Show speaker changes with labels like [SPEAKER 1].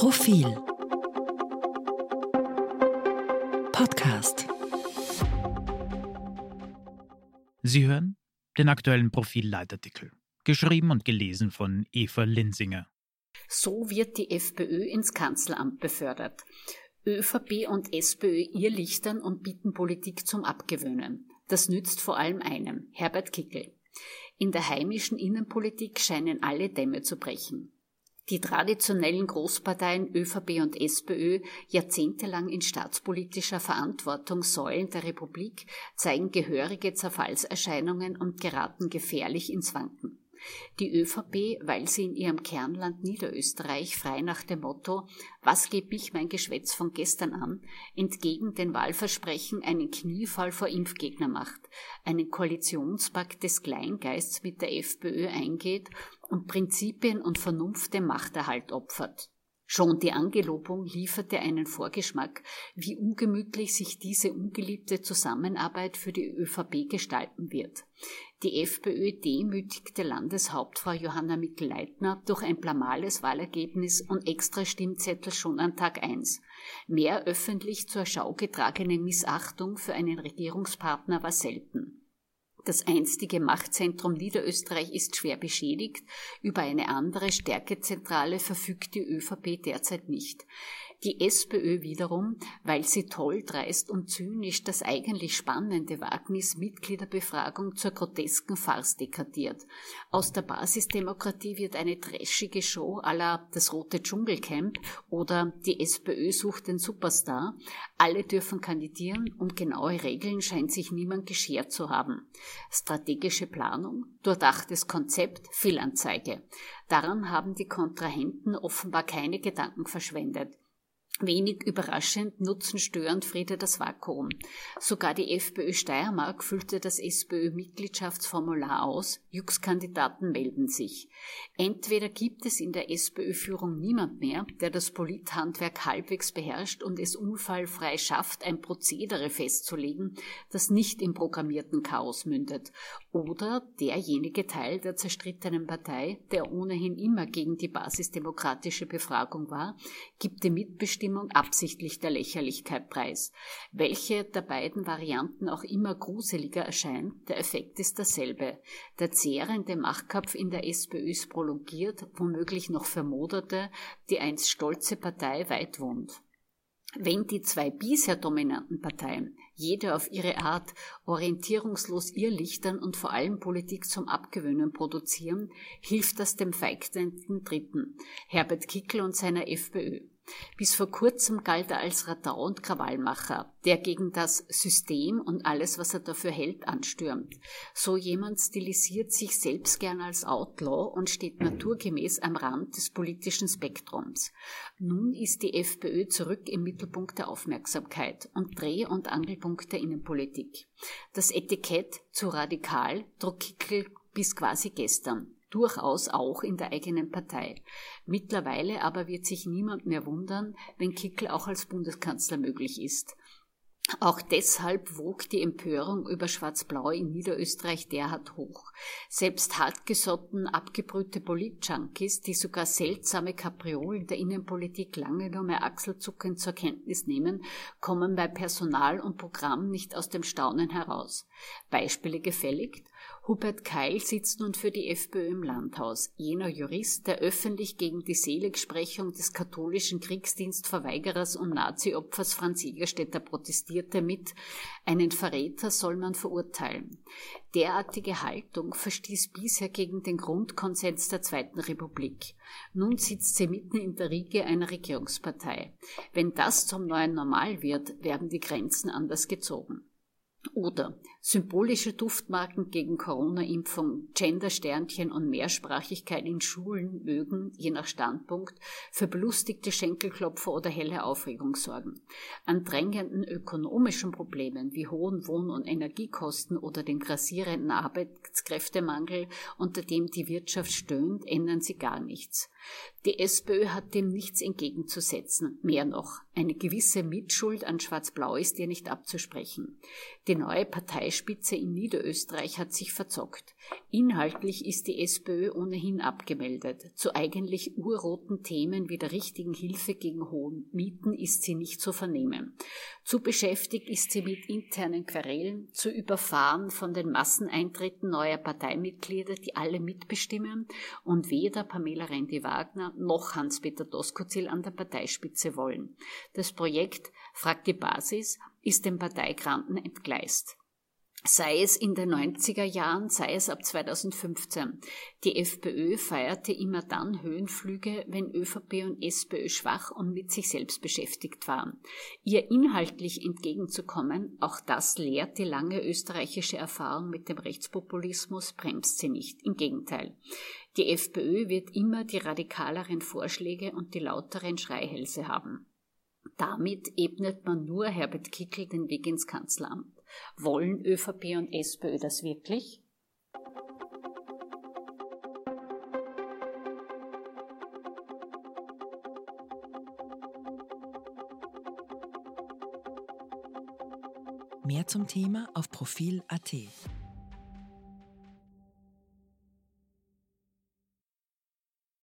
[SPEAKER 1] Profil Podcast
[SPEAKER 2] Sie hören den aktuellen Profil-Leitartikel, geschrieben und gelesen von Eva Linsinger.
[SPEAKER 3] So wird die FPÖ ins Kanzleramt befördert. ÖVP und SPÖ irrlichtern und bieten Politik zum Abgewöhnen. Das nützt vor allem einem, Herbert Kickel. In der heimischen Innenpolitik scheinen alle Dämme zu brechen. Die traditionellen Großparteien ÖVP und SPÖ, jahrzehntelang in staatspolitischer Verantwortung Säulen der Republik, zeigen gehörige Zerfallserscheinungen und geraten gefährlich ins Wanken. Die ÖVP, weil sie in ihrem Kernland Niederösterreich frei nach dem Motto Was geht mich mein Geschwätz von gestern an, entgegen den Wahlversprechen einen Kniefall vor Impfgegner macht, einen Koalitionspakt des Kleingeists mit der FPÖ eingeht und Prinzipien und Vernunft dem Machterhalt opfert. Schon die Angelobung lieferte einen Vorgeschmack, wie ungemütlich sich diese ungeliebte Zusammenarbeit für die ÖVP gestalten wird. Die FPÖ demütigte Landeshauptfrau Johanna Mikl-Leitner durch ein blamales Wahlergebnis und extra Stimmzettel schon an Tag 1. Mehr öffentlich zur Schau getragene Missachtung für einen Regierungspartner war selten. Das einstige Machtzentrum Niederösterreich ist schwer beschädigt. Über eine andere Stärkezentrale verfügt die ÖVP derzeit nicht. Die SPÖ wiederum, weil sie toll, dreist und zynisch das eigentlich spannende Wagnis Mitgliederbefragung zur grotesken Farce degradiert. Aus der Basisdemokratie wird eine trashige Show la das rote Dschungelcamp oder die SPÖ sucht den Superstar. Alle dürfen kandidieren und genaue Regeln scheint sich niemand geschert zu haben. Strategische Planung, durchdachtes Konzept, Fehlanzeige. Daran haben die Kontrahenten offenbar keine Gedanken verschwendet. Wenig überraschend nutzen Stör und Friede das Vakuum. Sogar die FPÖ Steiermark füllte das SPÖ-Mitgliedschaftsformular aus, Jux-Kandidaten melden sich. Entweder gibt es in der SPÖ-Führung niemand mehr, der das Polithandwerk halbwegs beherrscht und es unfallfrei schafft, ein Prozedere festzulegen, das nicht im programmierten Chaos mündet, oder derjenige Teil der zerstrittenen Partei, der ohnehin immer gegen die basisdemokratische Befragung war, gibt die Mitbestimmung Zustimmung absichtlich der Lächerlichkeit preis. Welche der beiden Varianten auch immer gruseliger erscheint, der Effekt ist derselbe. Der zehrende Machtkampf in der SPÖ ist prolongiert, womöglich noch für Monate, die einst stolze Partei weit wohnt. Wenn die zwei bisher dominanten Parteien, jede auf ihre Art, orientierungslos irrlichtern und vor allem Politik zum Abgewöhnen produzieren, hilft das dem feigenden Dritten, Herbert Kickel und seiner FPÖ. Bis vor kurzem galt er als Radau und Krawallmacher, der gegen das System und alles, was er dafür hält, anstürmt. So jemand stilisiert sich selbst gern als Outlaw und steht naturgemäß am Rand des politischen Spektrums. Nun ist die FPÖ zurück im Mittelpunkt der Aufmerksamkeit und Dreh- und Angelpunkt der Innenpolitik. Das Etikett zu radikal trug Kickel bis quasi gestern durchaus auch in der eigenen Partei. Mittlerweile aber wird sich niemand mehr wundern, wenn Kickel auch als Bundeskanzler möglich ist. Auch deshalb wog die Empörung über Schwarz-Blau in Niederösterreich derart hoch. Selbst hartgesotten, abgebrühte Polit-Junkies, die sogar seltsame Kapriolen der Innenpolitik lange nur mehr achselzuckend zur Kenntnis nehmen, kommen bei Personal und Programm nicht aus dem Staunen heraus. Beispiele gefälligt? Hubert Keil sitzt nun für die FPÖ im Landhaus, jener Jurist, der öffentlich gegen die Seligsprechung des katholischen Kriegsdienstverweigerers und Nazi-Opfers Franz Jägerstätter protestierte mit Einen Verräter soll man verurteilen. Derartige Haltung verstieß bisher gegen den Grundkonsens der Zweiten Republik. Nun sitzt sie mitten in der Riege einer Regierungspartei. Wenn das zum neuen Normal wird, werden die Grenzen anders gezogen. Oder symbolische Duftmarken gegen Corona-Impfung, Gender-Sternchen und Mehrsprachigkeit in Schulen mögen, je nach Standpunkt, für belustigte Schenkelklopfer oder helle Aufregung sorgen. An drängenden ökonomischen Problemen wie hohen Wohn- und Energiekosten oder dem grassierenden Arbeitskräftemangel, unter dem die Wirtschaft stöhnt, ändern sie gar nichts. Die SPÖ hat dem nichts entgegenzusetzen. Mehr noch, eine gewisse Mitschuld an Schwarz-Blau ist ihr nicht abzusprechen. Die neue Parteispitze in Niederösterreich hat sich verzockt. Inhaltlich ist die SPÖ ohnehin abgemeldet. Zu eigentlich urroten Themen wie der richtigen Hilfe gegen hohen Mieten ist sie nicht zu vernehmen. Zu beschäftigt ist sie mit internen Querelen, zu überfahren von den Masseneintritten neuer Parteimitglieder, die alle mitbestimmen und weder Pamela Rendi-Wagner noch Hans-Peter Doskozil an der Parteispitze wollen. Das Projekt Fragt die Basis ist den Parteigranten entgleist sei es in den 90er Jahren, sei es ab 2015. Die FPÖ feierte immer dann Höhenflüge, wenn ÖVP und SPÖ schwach und mit sich selbst beschäftigt waren. Ihr inhaltlich entgegenzukommen, auch das lehrt die lange österreichische Erfahrung mit dem Rechtspopulismus, bremst sie nicht. Im Gegenteil. Die FPÖ wird immer die radikaleren Vorschläge und die lauteren Schreihälse haben. Damit ebnet man nur Herbert Kickel den Weg ins Kanzleramt. Wollen ÖVP und SPÖ das wirklich?
[SPEAKER 1] Mehr zum Thema auf Profil.at.